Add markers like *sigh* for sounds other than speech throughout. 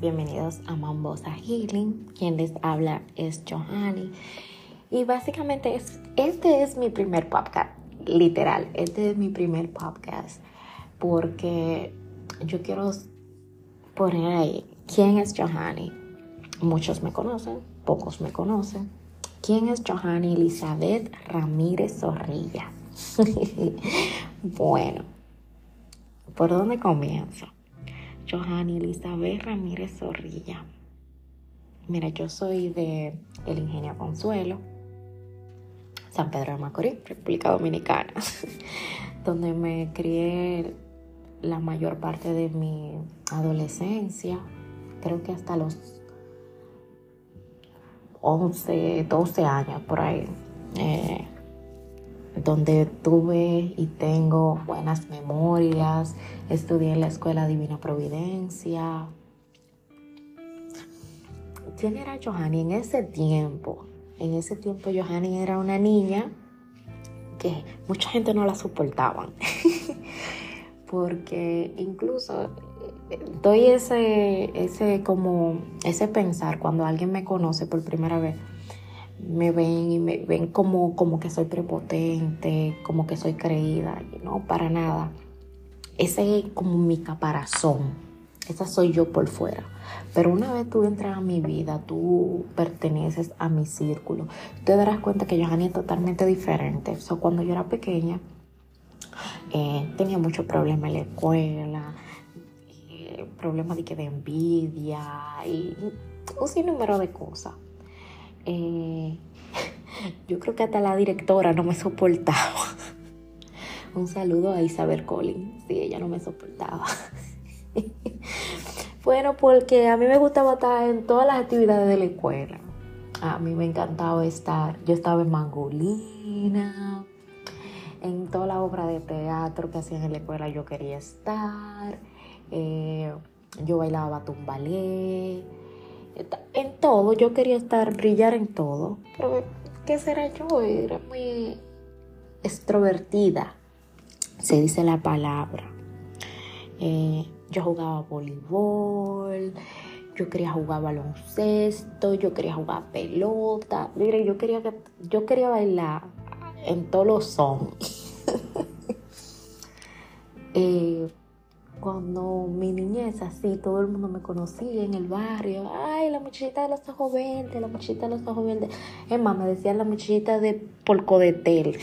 bienvenidos a Mambosa Healing. Quien les habla es Johanny. Y básicamente es, este es mi primer podcast, literal, este es mi primer podcast porque yo quiero poner ahí quién es Johanny. Muchos me conocen, pocos me conocen. ¿Quién es Johanny Elizabeth Ramírez Zorrilla? *laughs* bueno, ¿por dónde comienzo? Johanny Elizabeth Ramírez Zorrilla. Mira, yo soy de El Ingenio Consuelo, San Pedro de Macorís, República Dominicana, *laughs* donde me crié la mayor parte de mi adolescencia, creo que hasta los 11, 12 años por ahí, eh, donde tuve y tengo buenas memorias, estudié en la Escuela Divina Providencia. ¿Quién era Johanny en ese tiempo? En ese tiempo Johanny era una niña que mucha gente no la soportaban. *laughs* Porque incluso doy ese, ese como ese pensar cuando alguien me conoce por primera vez me ven y me ven como, como que soy prepotente, como que soy creída, no, para nada. Ese es como mi caparazón, esa soy yo por fuera. Pero una vez tú entras a mi vida, tú perteneces a mi círculo, te darás cuenta que Johanny es totalmente diferente. So, cuando yo era pequeña, eh, tenía muchos problemas en la escuela, eh, problemas de, que de envidia y un sinnúmero de cosas. Eh, *laughs* yo creo que hasta la directora no me soportaba. *laughs* Un saludo a Isabel Collins, sí, ella no me soportaba. *laughs* bueno, porque a mí me gustaba estar en todas las actividades de la escuela. A mí me encantaba estar, yo estaba en Mangolina, en toda la obra de teatro que hacían en la escuela yo quería estar, eh, yo bailaba tumbalé, en todo, yo quería estar, brillar en todo. Pero, ¿qué será yo? Era muy extrovertida, se dice la palabra. Eh, yo jugaba voleibol, yo quería jugar baloncesto, yo quería jugar pelota. Mire, yo quería, yo quería bailar en todos los son. *laughs* eh, cuando mi niñez así, todo el mundo me conocía en el barrio. Ay, la muchachita de los ojos verdes, la muchachita de los ojos verdes. Es más, me decían la muchachita de Polco de Tel.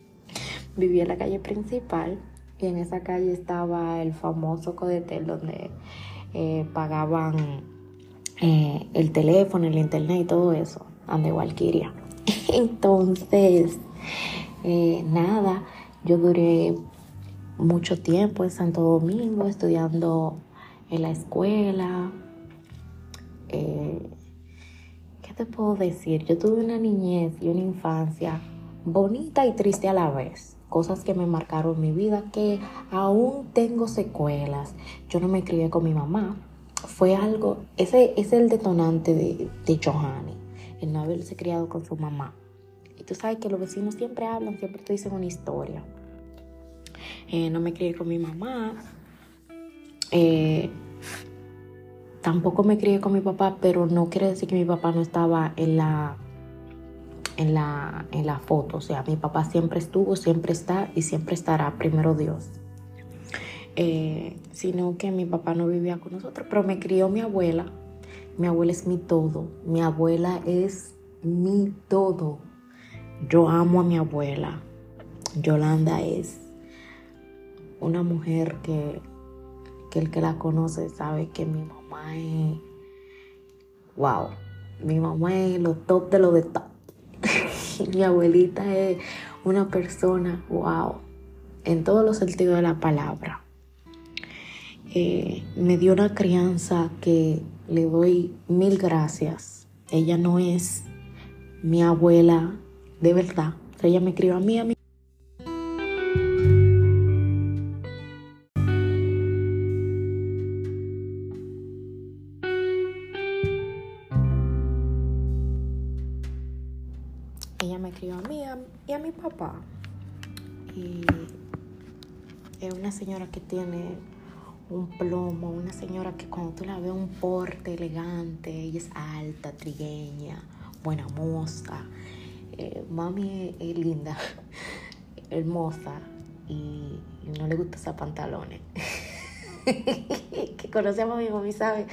*laughs* Vivía en la calle principal y en esa calle estaba el famoso Codetel donde eh, pagaban eh, el teléfono, el internet y todo eso, donde Valkyria. *laughs* Entonces, eh, nada, yo duré mucho tiempo en Santo Domingo estudiando en la escuela. Eh, ¿Qué te puedo decir? Yo tuve una niñez y una infancia bonita y triste a la vez. Cosas que me marcaron mi vida, que aún tengo secuelas. Yo no me crié con mi mamá. Fue algo, ese es el detonante de, de Johanny, el no haberse criado con su mamá. Y tú sabes que los vecinos siempre hablan, siempre te dicen una historia. Eh, no me crié con mi mamá. Eh, tampoco me crié con mi papá, pero no quiere decir que mi papá no estaba en la, en la, en la foto. O sea, mi papá siempre estuvo, siempre está y siempre estará, primero Dios. Eh, sino que mi papá no vivía con nosotros, pero me crió mi abuela. Mi abuela es mi todo. Mi abuela es mi todo. Yo amo a mi abuela. Yolanda es una mujer que, el que la conoce sabe que mi mamá es, wow, mi mamá es lo top de lo de top. *laughs* mi abuelita es una persona, wow, en todos los sentidos de la palabra. Eh, me dio una crianza que le doy mil gracias. Ella no es mi abuela de verdad. Ella me crió a mí, a mí. Ella me crió a mí y a mi papá. Y es una señora que tiene un plomo, una señora que cuando tú la ves un porte elegante, ella es alta, trigueña, buena moza. Eh, mami es, linda, *laughs* hermosa y, no le gusta usar pantalones. *laughs* que conocemos a mi mami, sabe.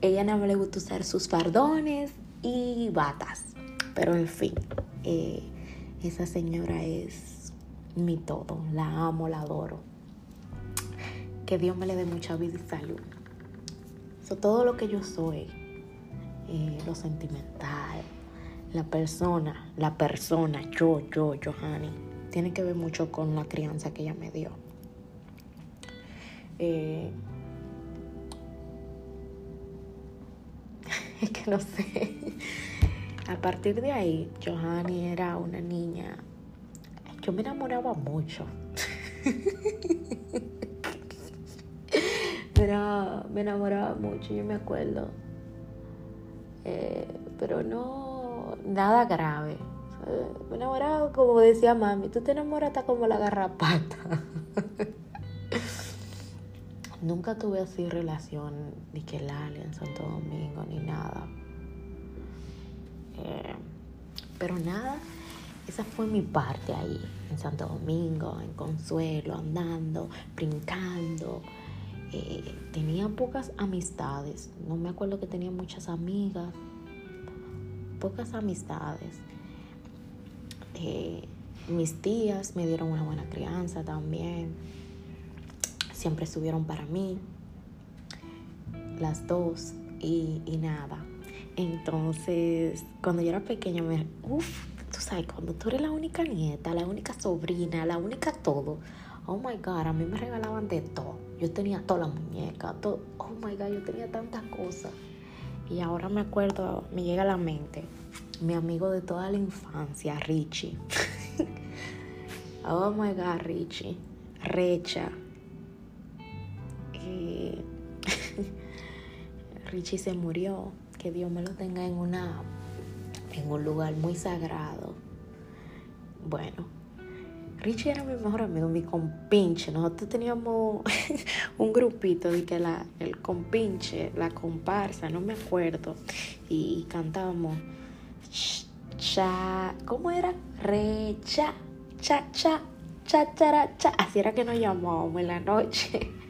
Ella no le gusta usar sus fardones y batas. Pero en fin, eh, esa señora es mi todo. La amo, la adoro. Que Dios me le dé mucha vida y salud. todo lo que yo soy, eh, lo sentimental, la persona, la persona, yo, yo, Johanny, tiene que ver mucho con la crianza que ella me dio. Eh, *laughs* es que no sé. A partir de ahí, Johanny era una niña. Yo me enamoraba mucho. *laughs* Pero me enamoraba mucho, yo me acuerdo. Eh, pero no, nada grave. Me enamoraba, como decía mami, tú te enamoras hasta como la garrapata. *laughs* Nunca tuve así relación ni que Lali en Santo Domingo ni nada. Eh, pero nada, esa fue mi parte ahí, en Santo Domingo, en Consuelo, andando, brincando. Eh, tenía pocas amistades, no me acuerdo que tenía muchas amigas, pocas amistades. Eh, mis tías me dieron una buena crianza también, siempre estuvieron para mí, las dos, y, y nada. Entonces, cuando yo era pequeña, me, uff, tú sabes, cuando tú eres la única nieta, la única sobrina, la única todo, oh my God, a mí me regalaban de todo. Yo tenía toda la muñeca, todo, oh my God, yo tenía tantas cosas. Y ahora me acuerdo, me llega a la mente, mi amigo de toda la infancia, Richie. *laughs* oh my God, Richie. Recha. *laughs* Richie se murió. Que Dios me lo tenga en una en un lugar muy sagrado. Bueno, Richie era mi mejor amigo, mi compinche. Nosotros teníamos *laughs* un grupito de que la, el compinche, la comparsa, no me acuerdo. Y, cantábamos cha, ¿cómo era? Re, cha, cha, cha, cha, cha, cha. Así era que nos llamábamos en la noche. *laughs*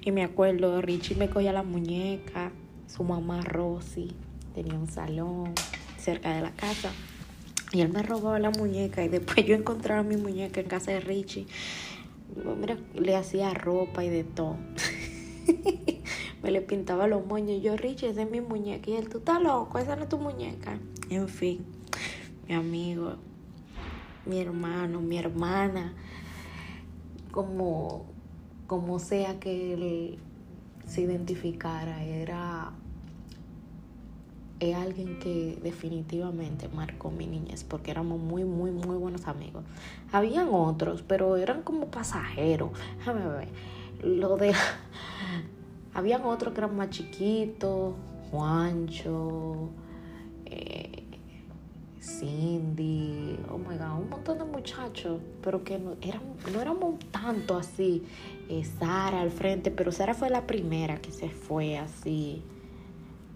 Y me acuerdo, Richie me cogía la muñeca, su mamá Rosy tenía un salón cerca de la casa. Y él me robaba la muñeca y después yo encontraba mi muñeca en casa de Richie. Mira, le hacía ropa y de todo. *laughs* me le pintaba los moños. Yo, Richie, esa es mi muñeca. Y él, tú estás loco, esa no es tu muñeca. En fin, mi amigo, mi hermano, mi hermana, como, como sea que él se identificara, era alguien que definitivamente marcó mi niñez porque éramos muy, muy, muy buenos amigos. Habían otros, pero eran como pasajeros. Lo de. *laughs* Habían otros que eran más chiquitos. Juancho. Eh, Cindy. Oh my God. Un montón de muchachos. Pero que no, eran, no éramos tanto así. Eh, Sara al frente. Pero Sara fue la primera que se fue así.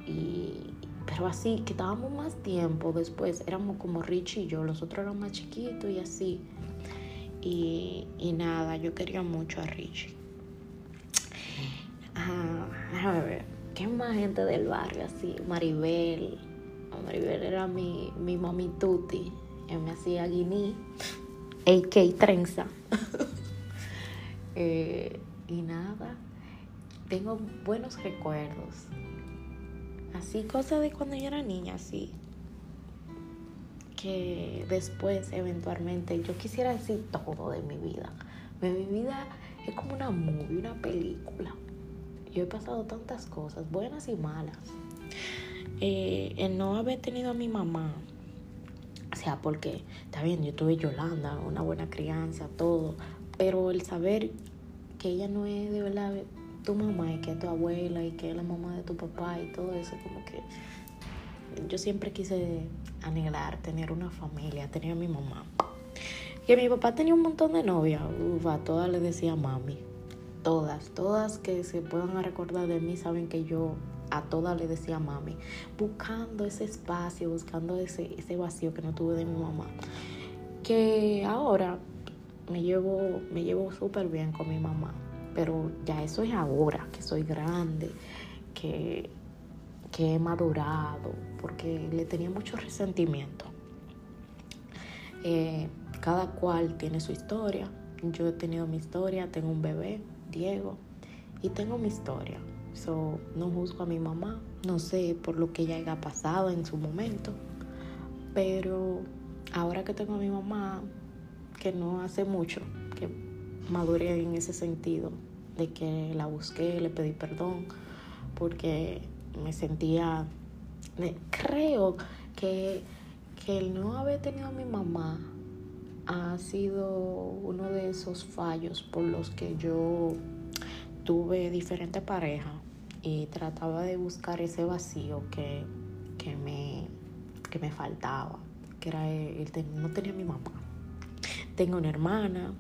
Y pero así, que estábamos más tiempo después, éramos como Richie y yo, los otros eran más chiquitos y así. Y, nada, yo quería mucho a Richie. Ah, a ver, ¿qué más gente del barrio así? Maribel. Maribel era mi, mi mami tuti. Él me hacía guiní, AK trenza. *laughs* Eh, y nada, tengo buenos recuerdos Así, cosas de cuando yo era niña, así. Que después, eventualmente, yo quisiera decir todo de mi vida. Mi vida es como una movie, una película. Yo he pasado tantas cosas, buenas y malas. Eh, el no haber tenido a mi mamá, o sea, porque, está bien, yo tuve Yolanda, una buena crianza, todo, pero el saber que ella no es de verdad tu mamá y que es tu abuela y que es la mamá de tu papá y todo eso, como que yo siempre quise anhelar tener una familia, tener a mi mamá. Que mi papá tenía un montón de novias, a todas le decía mami. todas, todas que se puedan recordar de mí saben que yo a todas le decía mami, buscando ese espacio, buscando ese, ese vacío que no tuve de mi mamá. Que ahora me llevo, me llevo súper bien con mi mamá, pero ya eso es ahora, que soy grande, que, que he madurado, porque le tenía mucho resentimiento. Eh, cada cual tiene su historia. Yo he tenido mi historia, tengo un bebé, Diego, y tengo mi historia. So, no juzgo a mi mamá, no sé por lo que ella haya pasado en su momento, pero ahora que tengo a mi mamá, que no hace mucho, que maduré en ese sentido, de que la busqué, le pedí perdón, porque me sentía, creo que, que el no haber tenido a mi mamá ha sido uno de esos fallos por los que yo tuve diferentes parejas y trataba de buscar ese vacío que, me, que me faltaba, que era el, no tenía mi mamá. Tengo una hermana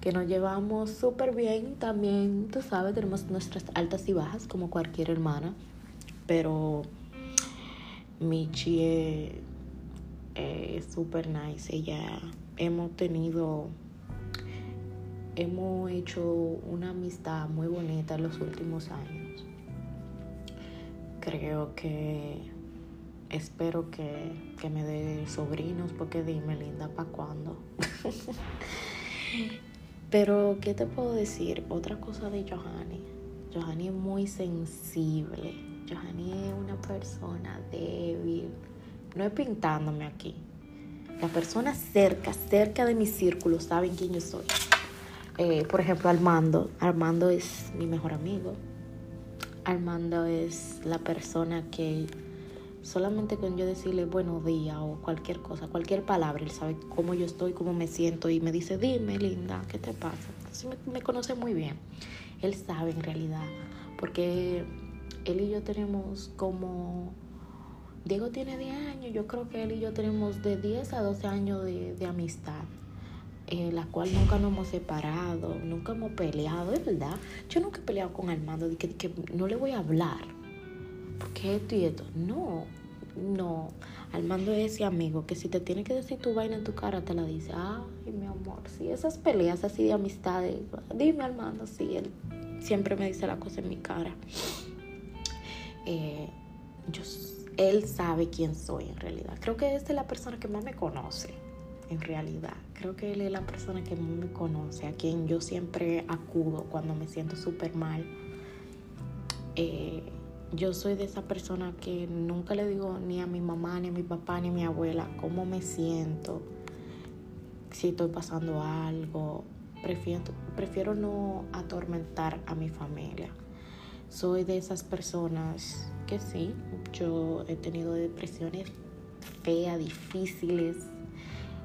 que nos llevamos súper bien. También, tú sabes, tenemos nuestras altas y bajas como cualquier hermana, pero Michi es súper nice, ella hemos tenido hemos hecho una amistad muy bonita en los últimos años. Creo que espero que, me dé sobrinos, porque dime, linda, ¿para cuándo? *laughs* Pero, ¿qué te puedo decir? Otra cosa de Johanny. Johanny es muy sensible. Johanny es una persona débil. No es pintándome aquí. Las personas cerca, cerca de mi círculo saben quién yo soy. Eh, por ejemplo, Armando. Armando es mi mejor amigo. Armando es la persona que solamente con yo decirle buenos días o cualquier cosa, cualquier palabra, él sabe cómo yo estoy, cómo me siento y me dice, dime, linda, ¿qué te pasa? Entonces me, conoce muy bien. Él sabe en realidad, porque él y yo tenemos como... Diego tiene 10 años, yo creo que él y yo tenemos de 10 a 12 años de, de amistad en la cual nunca nos hemos separado, nunca hemos peleado, es verdad. Yo nunca he peleado con Armando, de que, no le voy a hablar, porque esto y esto. No, no. Armando es ese amigo que si te tiene que decir tu vaina en tu cara, te la dice. Ay, mi amor, sí, esas peleas así de amistades. Dime, Armando, sí, él siempre me dice la cosa en mi cara. Eh, yo, él sabe quién soy en realidad. Creo que es la persona que más me conoce en realidad. Creo que él es la persona que me conoce, a quien yo siempre acudo cuando me siento súper mal. Eh, yo soy de esa persona que nunca le digo ni a mi mamá, ni a mi papá, ni a mi abuela cómo me siento, si estoy pasando algo. Prefiero, prefiero no atormentar a mi familia. Soy de esas personas que sí, yo he tenido depresiones feas, difíciles,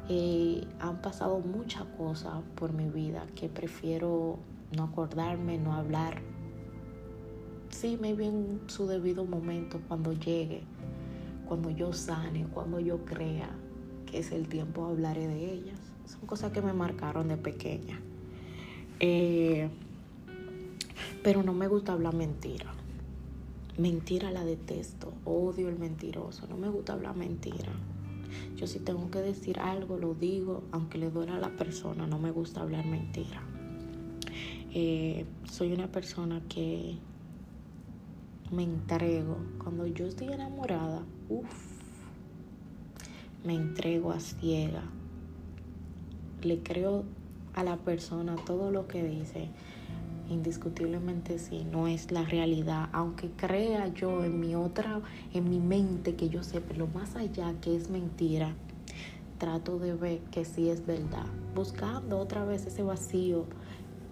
eh, han pasado muchas cosas por mi vida que prefiero no acordarme, no hablar. Sí, me en su debido momento, cuando llegue, cuando yo sane, cuando yo crea que es el tiempo, hablaré de ellas. Son cosas que me marcaron de pequeña. Eh, pero no me gusta hablar mentira. Mentira la detesto, odio el mentiroso, no me gusta hablar mentira. Yo si tengo que decir algo, lo digo, aunque le duela a la persona, no me gusta hablar mentira. Eh, soy una persona que me entrego. Cuando yo estoy enamorada, uff, me entrego a ciega. Le creo a la persona todo lo que dice indiscutiblemente sí, no es la realidad, aunque crea yo en mi otra, en mi mente que yo sé, pero más allá que es mentira, trato de ver que sí es verdad, buscando otra vez ese vacío.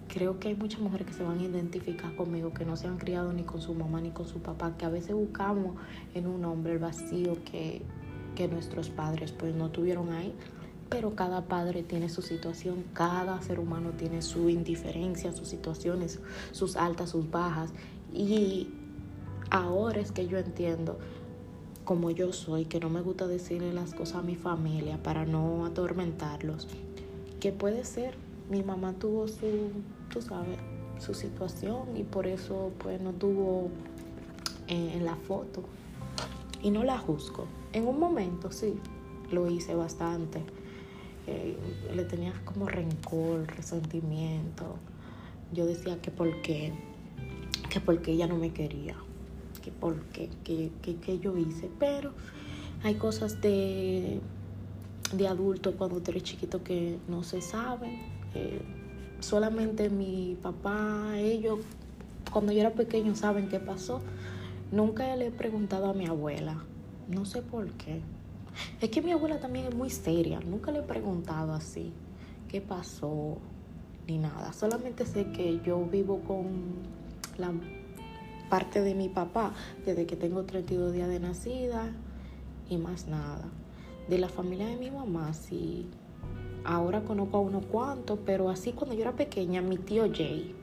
Creo que hay muchas mujeres que se van a identificar conmigo, que no se han criado ni con su mamá ni con su papá, que a veces buscamos en un hombre el vacío que, que nuestros padres pues no tuvieron ahí pero cada padre tiene su situación, cada ser humano tiene su indiferencia, sus situaciones, sus altas, sus bajas. Y ahora es que yo entiendo, como yo soy, que no me gusta decirle las cosas a mi familia para no atormentarlos, que puede ser, mi mamá tuvo su, tú sabes, su situación y por eso pues no tuvo en la foto. Y no la juzgo. En un momento sí, lo hice bastante. Eh, le tenía como rencor, resentimiento. Yo decía que por qué, que porque ella no me quería, que por qué, que, que, yo hice. Pero hay cosas de, de adulto cuando tú eres chiquito que no se saben. Eh, solamente mi papá, ellos, cuando yo era pequeño, saben qué pasó. Nunca le he preguntado a mi abuela. No sé por qué. Es que mi abuela también es muy seria. Nunca le he preguntado así qué pasó ni nada. Solamente sé que yo vivo con la parte de mi papá desde que tengo 32 días de nacida y más nada. De la familia de mi mamá, sí. Ahora conozco a unos cuantos, pero así cuando yo era pequeña, mi tío Jay,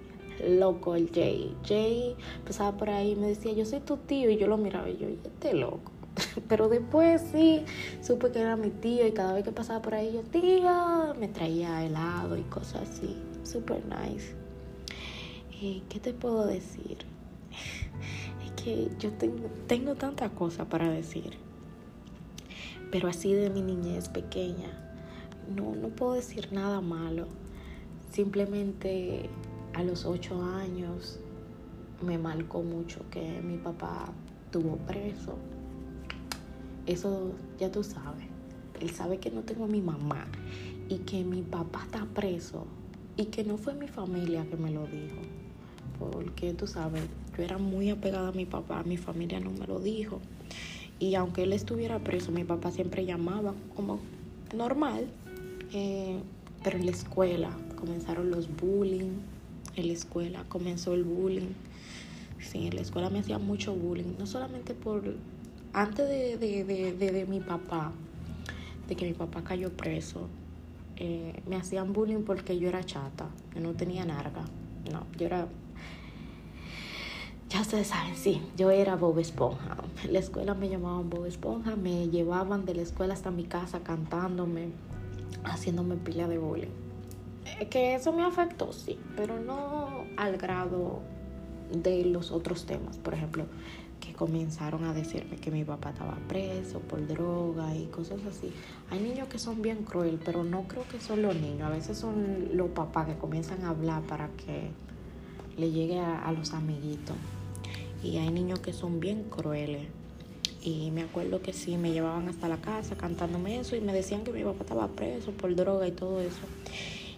loco el Jay. Jay pasaba por ahí y me decía, yo soy tu tío, y yo lo miraba y yo, este loco. *laughs* Pero después sí, supe que era mi tío y cada vez que pasaba por ahí yo, tía, me traía helado y cosas así. Super nice. Eh, ¿Qué te puedo decir? *laughs* Es que yo tengo tantas cosas para decir. Pero así de mi niñez pequeña, no, no puedo decir nada malo. Simplemente a los ocho años me marcó mucho que mi papá tuvo preso eso ya tú sabes. Él sabe que no tengo a mi mamá y que mi papá está preso y que no fue mi familia que me lo dijo. Porque tú sabes, yo era muy apegada a mi papá, mi familia no me lo dijo. Y aunque él estuviera preso, mi papá siempre llamaba como normal. Eh, pero en la escuela comenzaron los bullying. En la escuela comenzó el bullying. Sí, en la escuela me hacían mucho bullying. No solamente por antes de, de, mi papá, de que mi papá cayó preso, eh, me hacían bullying porque yo era chata, que no tenía narga. No, yo era. Ya ustedes saben, sí, yo era Bob Esponja. En la escuela me llamaban Bob Esponja, me llevaban de la escuela hasta mi casa cantándome, haciéndome pila de bullying. Eh, que eso me afectó, sí, pero no al grado de los otros temas. Por ejemplo, que comenzaron a decirme que mi papá estaba preso por droga y cosas así. Hay niños que son bien cruel, pero no creo que son los niños. A veces son los papás que comienzan a hablar para que le llegue a, los amiguitos. Y hay niños que son bien crueles. Y me acuerdo que sí, me llevaban hasta la casa cantándome eso y me decían que mi papá estaba preso por droga y todo eso.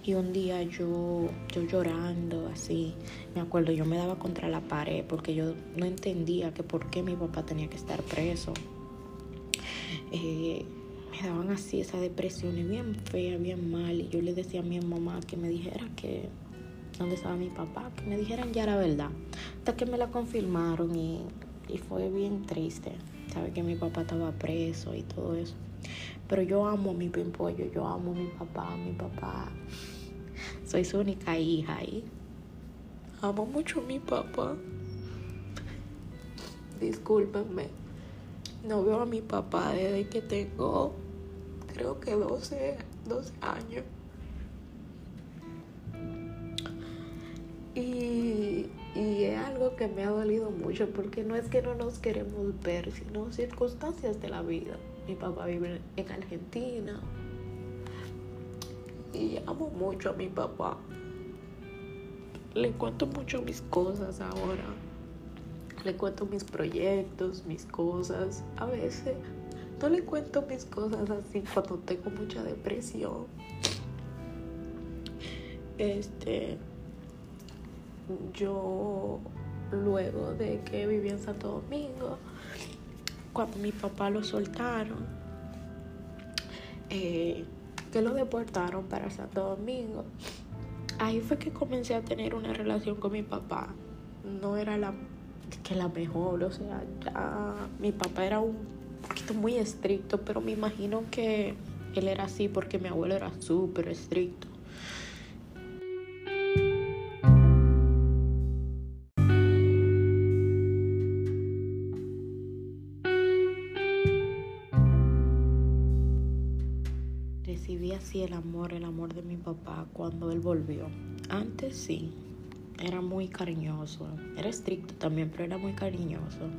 Y un día yo, yo llorando así, me acuerdo, yo me daba contra la pared porque yo no entendía que por qué mi papá tenía que estar preso. Eh, me daban así esa depresión bien fea, bien mal. Y yo le decía a mi mamá que me dijera que dónde estaba mi papá, que me dijeran ya la verdad. Hasta que me la confirmaron y, y fue bien triste. Sabe que mi papá estaba preso y todo eso. Pero yo amo a mi pimpollo, yo amo a mi papá, mi papá soy su única hija y amo mucho a mi papá. Discúlpenme. No veo a mi papá desde que tengo, creo que 12, 12 años. Y, y es algo que me ha dolido mucho porque no es que no nos queremos ver, sino circunstancias de la vida. Mi papá vive en Argentina, y amo mucho a mi papá. Le cuento mucho mis cosas ahora. Le cuento mis proyectos, mis cosas. A veces no le cuento mis cosas así cuando tengo mucha depresión. Este, yo luego de que viví en Santo Domingo, cuando mi papá lo soltaron, eh, que lo deportaron para Santo Domingo. Ahí fue que comencé a tener una relación con mi papá. No era la que la mejor, o sea, ya mi papá era un poquito muy estricto, pero me imagino que él era así porque mi abuelo era súper estricto. El amor, el amor de mi papá cuando él volvió. Antes sí, era muy cariñoso. Era estricto también, pero era muy cariñoso.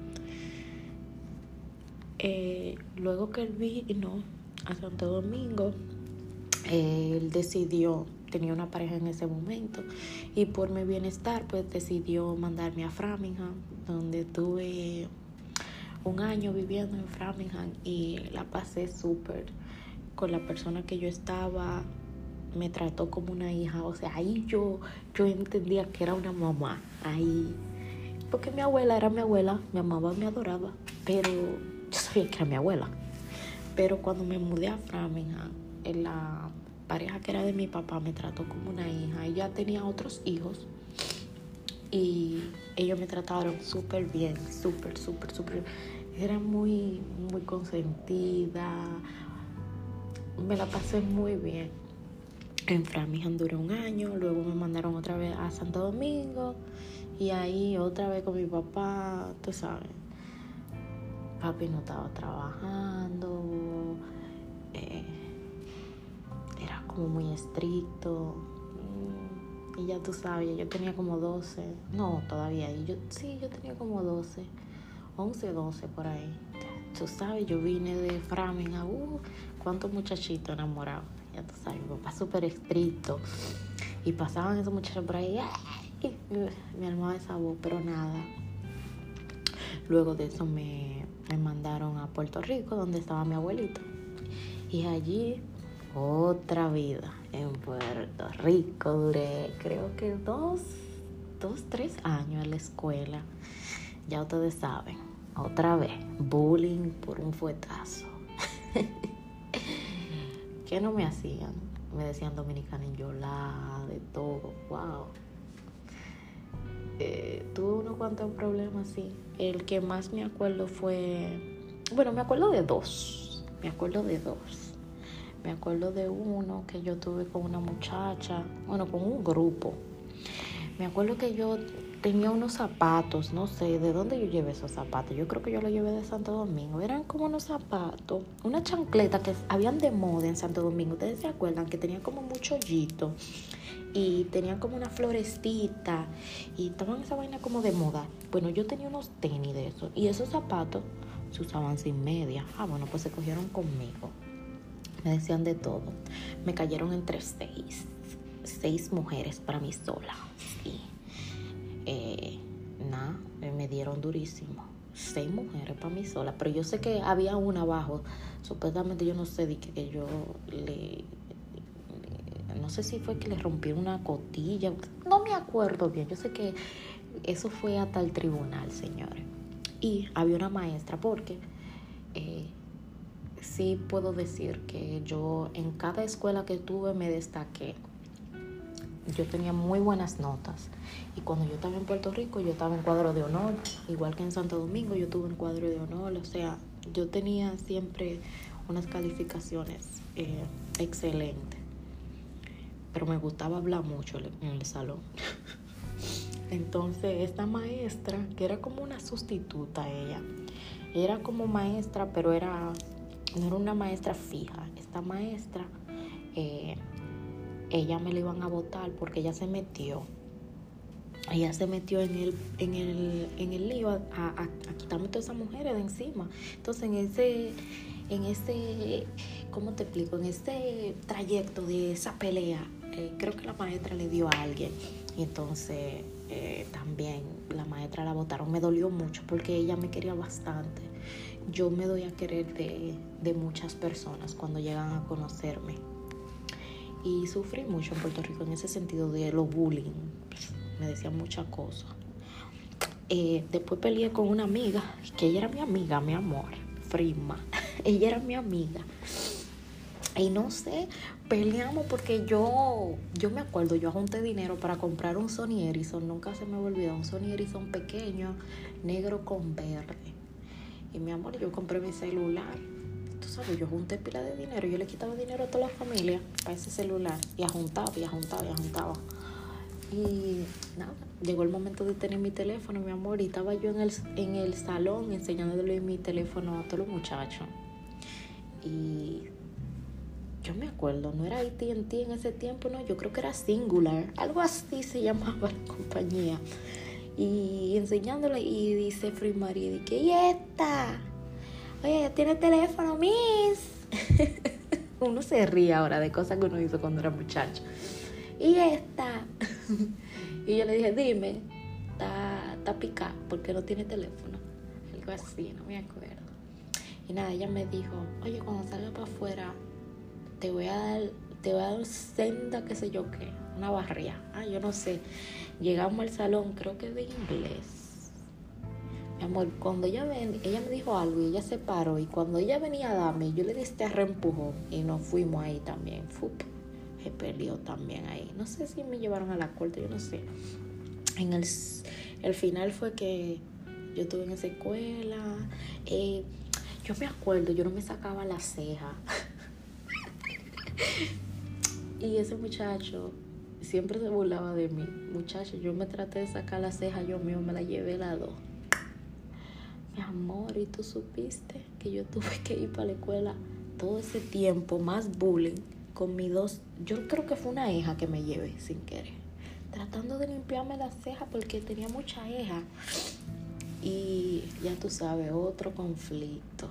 Eh, luego que él vino a Santo Domingo, él decidió, tenía una pareja en ese momento, y por mi bienestar, pues decidió mandarme a Framingham, donde tuve un año viviendo en Framingham y la pasé súper con la persona que yo estaba me trató como una hija, o sea, ahí yo, yo entendía que era una mamá, ahí, porque mi abuela era mi abuela, me amaba, me adoraba, pero yo sabía que era mi abuela. Pero cuando me mudé a Framingham, la pareja que era de mi papá me trató como una hija, ella tenía otros hijos y ellos me trataron súper bien, súper, súper, súper, era muy, muy consentida, me la pasé muy bien en Framingham duré un año, luego me mandaron otra vez a Santo Domingo y ahí otra vez con mi papá, tú sabes. Papi no estaba trabajando, eh, era como muy estricto. Y ya tú sabes, yo tenía como 12, no, todavía, yo, sí, yo tenía como 12, 11, 12 por ahí. Tú sabes, yo vine de Framingham, uh, cuántos muchachitos enamorados ya tú sabes, mi papá súper estricto. Y pasaban esos muchachos por ahí, y me armaba esa voz, pero nada. Luego de eso me, me mandaron a Puerto Rico, donde estaba mi abuelito. Y allí otra vida en Puerto Rico. Duré creo que dos, dos, tres años en la escuela. Ya ustedes saben, otra vez, bullying por un fuetazo. *laughs* ¿Qué no me hacían? Me decían dominicana en Yolá, de todo, wow. Eh, tuve unos cuantos problemas, sí. El que más me acuerdo fue, bueno, me acuerdo de dos, me acuerdo de dos. Me acuerdo de uno que yo tuve con una muchacha, bueno, con un grupo. Me acuerdo que yo tenía unos zapatos, no sé de dónde yo llevé esos zapatos. Yo creo que yo los llevé de Santo Domingo. Eran como unos zapatos, una chancleta que habían de moda en Santo Domingo. Ustedes se acuerdan que tenían como mucho hoyito y tenían como una florestita y estaban esa vaina como de moda. Bueno, yo tenía unos tenis de eso y esos zapatos se usaban sin media. Ah, bueno, pues se cogieron conmigo. Me decían de todo. Me cayeron entre seis, seis mujeres para mí sola. Sí eh, nada, me dieron durísimo. Seis mujeres para mí sola, pero yo sé que había una abajo. Supuestamente yo no sé, de que, yo le, No sé si fue que le rompí una cotilla. No me acuerdo bien. Yo sé que eso fue hasta el tribunal, señores. Y había una maestra, porque eh, sí puedo decir que yo en cada escuela que tuve me destaqué yo tenía muy buenas notas. Y cuando yo estaba en Puerto Rico, yo estaba en cuadro de honor, igual que en Santo Domingo, yo tuve un cuadro de honor. O sea, yo tenía siempre unas calificaciones eh, excelentes. Pero me gustaba hablar mucho en el salón. *laughs* Entonces, esta maestra, que era como una sustituta ella, era como maestra, pero era, no era una maestra fija. Esta maestra eh, ella me la iban a votar porque ella se metió. Ella se metió en el, en el, en el lío a, quitarme todas esas mujeres de encima. Entonces, en ese, en ese, ¿cómo te explico? En ese trayecto de esa pelea, eh, creo que la maestra le dio a alguien. Y entonces eh, también la maestra la votaron. Me dolió mucho porque ella me quería bastante. Yo me doy a querer de, de muchas personas cuando llegan a conocerme y sufrí mucho en Puerto Rico en ese sentido de lo bullying. Me decían muchas cosas. Eh, después peleé con una amiga, que ella era mi amiga, mi amor, Frima. *laughs* ella era mi amiga. Y no sé, peleamos porque yo, yo me acuerdo, yo junté dinero para comprar un Sony Ericsson, nunca se me olvidó, un Sony Ericsson pequeño, negro con verde. Y mi amor, yo compré mi celular sabes, yo junté pila de dinero, yo le quitaba dinero a toda la familia para ese celular y ajuntaba y ajuntaba y ajuntaba. Y nada, llegó el momento de tener mi teléfono, mi amor, y estaba yo en el, en el salón enseñándole mi teléfono a todos los muchachos. Y yo me acuerdo, no era ATT en ese tiempo, no, yo creo que era Singular, algo así se *laughs* llamaba la compañía. Y enseñándole, y dice Free Marie, que ¿y esta? Oye, ya tiene teléfono, Miss. *laughs* uno se ríe ahora de cosas que uno hizo cuando era muchacho. Y esta. *laughs* y yo le dije, dime, está, está picada porque no tiene teléfono. Algo así, no me acuerdo. Y nada, ella me dijo, oye, cuando salga para afuera, te voy a dar, te voy a dar senda, qué sé yo qué, una barría. Ah, yo no sé. Llegamos al salón, creo que de inglés. Mi amor, cuando ella ven, ella me dijo algo y ella se paró. Y cuando ella venía a darme, yo le di este reempujón y nos fuimos ahí también. Fup, se peleó también ahí. No sé si me llevaron a la corte, yo no sé. En el, el final fue que yo estuve en esa escuela. Eh, yo me acuerdo, yo no me sacaba la ceja. *laughs* y ese muchacho siempre se burlaba de mí. Muchacho, yo me traté de sacar la ceja yo mismo, me la llevé la dos. Mi amor, ¿y tú supiste que yo tuve que ir para la escuela todo ese tiempo, más bullying, con mis dos... Yo creo que fue una hija que me llevé sin querer. Tratando de limpiarme la ceja porque tenía mucha hija. Y ya tú sabes, otro conflicto.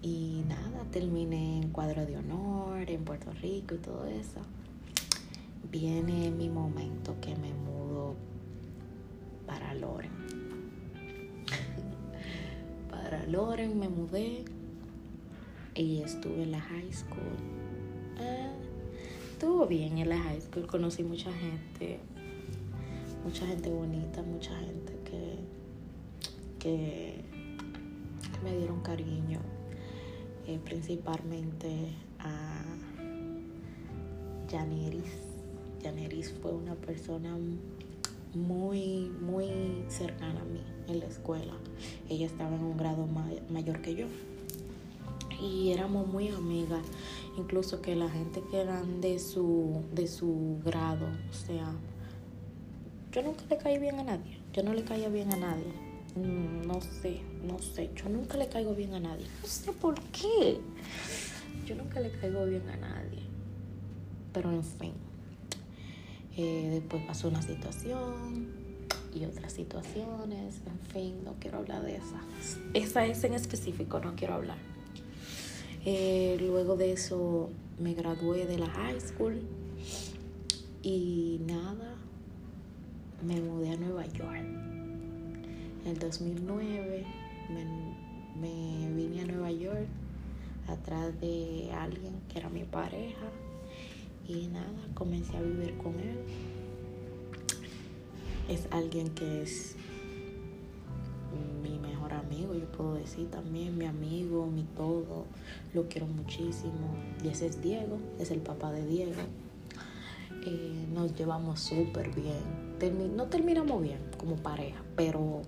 Y nada, terminé en cuadro de honor en Puerto Rico y todo eso. Viene mi momento que me mudo para Loren. Para Loren me mudé y estuve en la high school. Eh, estuvo bien en la high school, conocí mucha gente, mucha gente bonita, mucha gente que, que, me dieron cariño, eh, principalmente a Janiris. Janiris fue una persona muy, muy cercana a mí en la escuela. Ella estaba en un grado mayor que yo. Y éramos muy amigas, incluso que la gente que eran de su, de su grado, o sea, yo nunca le caí bien a nadie. Yo no le caía bien a nadie. Mm, no sé, no sé. Yo nunca le caigo bien a nadie. No sé por qué. Yo nunca le caigo bien a nadie. Pero en fin. Eh, después pasó una situación y otras situaciones. En fin, no quiero hablar de esa. Esa es en específico, no quiero hablar. Eh, luego de eso me gradué de la high school y nada, me mudé a Nueva York. En el 2009 me, vine a Nueva York atrás de alguien que era mi pareja y nada, comencé a vivir con él. Es alguien que es mi mejor amigo, yo puedo decir también, mi amigo, mi todo, lo quiero muchísimo. Y ese es Diego, es el papá de Diego. Eh, nos llevamos súper bien no terminamos bien como pareja, pero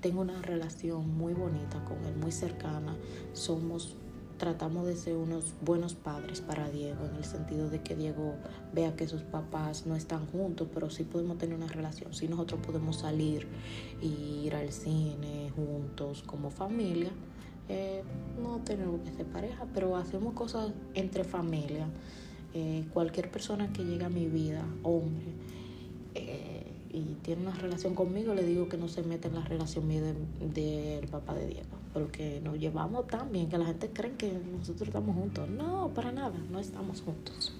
tengo una relación muy bonita con él, muy cercana. Somos, tratamos de ser unos buenos padres para Diego, en el sentido de que Diego vea que sus papás no están juntos, pero sí podemos tener una relación. Sí nosotros podemos salir y ir al cine juntos como familia. Eh, no tenemos que ser pareja, pero hacemos cosas entre familia. Eh, cualquier persona que llegue a mi vida, hombre, eh, y tiene una relación conmigo, le digo que no se mete en la relación mía del papá de Diego, porque nos llevamos tan bien que la gente cree que nosotros estamos juntos. No, para nada, no estamos juntos.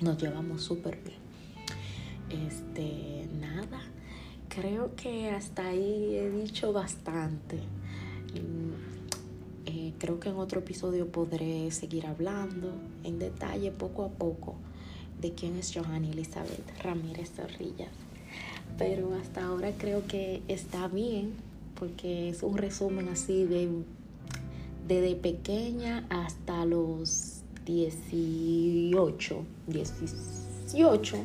Nos llevamos súper bien. Este, nada, creo que hasta ahí he dicho bastante. Mm, eh, creo que en otro episodio podré seguir hablando en detalle poco a poco de quién es Johanny Elizabeth Ramírez Zorrilla. Pero hasta ahora creo que está bien, porque es un resumen así de desde pequeña hasta los 18, 18,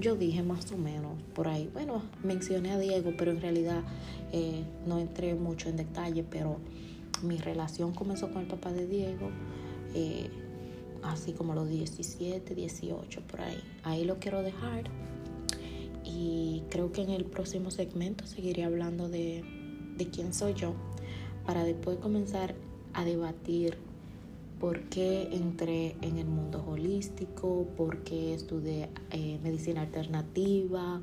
yo dije más o menos por ahí. Bueno, mencioné a Diego, pero en realidad eh, no entré mucho en detalle, pero mi relación comenzó con el papá de Diego. Eh, así como los 17, 18 por ahí. Ahí lo quiero dejar y creo que en el próximo segmento seguiré hablando de, de quién soy yo para después comenzar a debatir por qué entré en el mundo holístico, por qué estudié eh, medicina alternativa,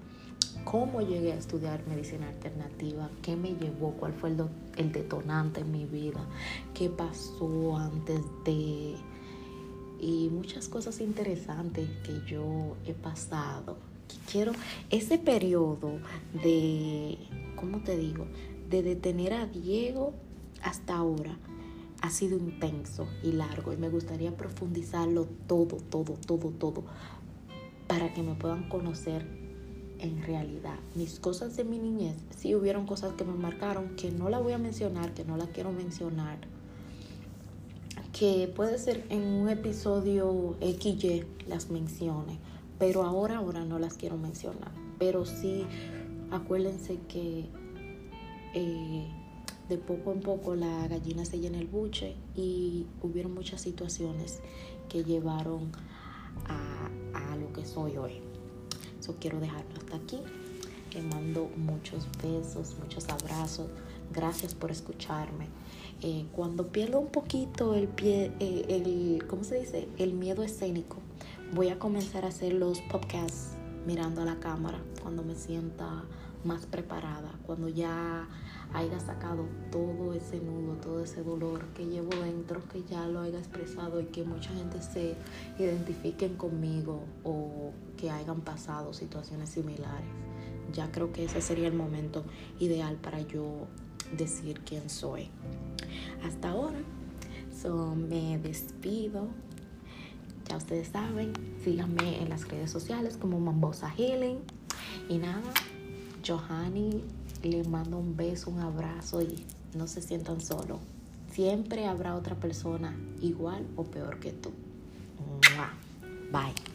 cómo llegué a estudiar medicina alternativa, qué me llevó, cuál fue el, el detonante en mi vida, qué pasó antes de... y muchas cosas interesantes que yo he pasado. Quiero ese periodo de, ¿cómo te digo? De detener a Diego hasta ahora ha sido intenso y largo y me gustaría profundizarlo todo, todo, todo, todo para que me puedan conocer en realidad. Mis cosas de mi niñez, sí hubieron cosas que me marcaron que no la voy a mencionar, que no la quiero mencionar, que puede ser en un episodio XY las mencione, pero ahora, ahora no las quiero mencionar. Pero sí, acuérdense que eh, de poco en poco la gallina se llena el buche y hubieron muchas situaciones que llevaron a, a lo que soy hoy. Eso quiero dejarlo hasta aquí. Les mando muchos besos, muchos abrazos. Gracias por escucharme. Eh, cuando pierdo un poquito el pie, eh, el, ¿cómo se dice? El miedo escénico, voy a comenzar a hacer los podcasts mirando a la cámara cuando me sienta más preparada, cuando ya haya sacado todo ese nudo, todo ese dolor que llevo dentro, que ya lo haya expresado y que mucha gente se identifiquen conmigo o que hayan pasado situaciones similares. Ya creo que ese sería el momento ideal para yo decir quién soy. Hasta ahora, so, me despido. Ya ustedes saben, síganme en las redes sociales como Mambosa Healing. Y nada, Johanny les mando un beso, un abrazo y no se sientan solos. Siempre habrá otra persona igual o peor que tú. Bye.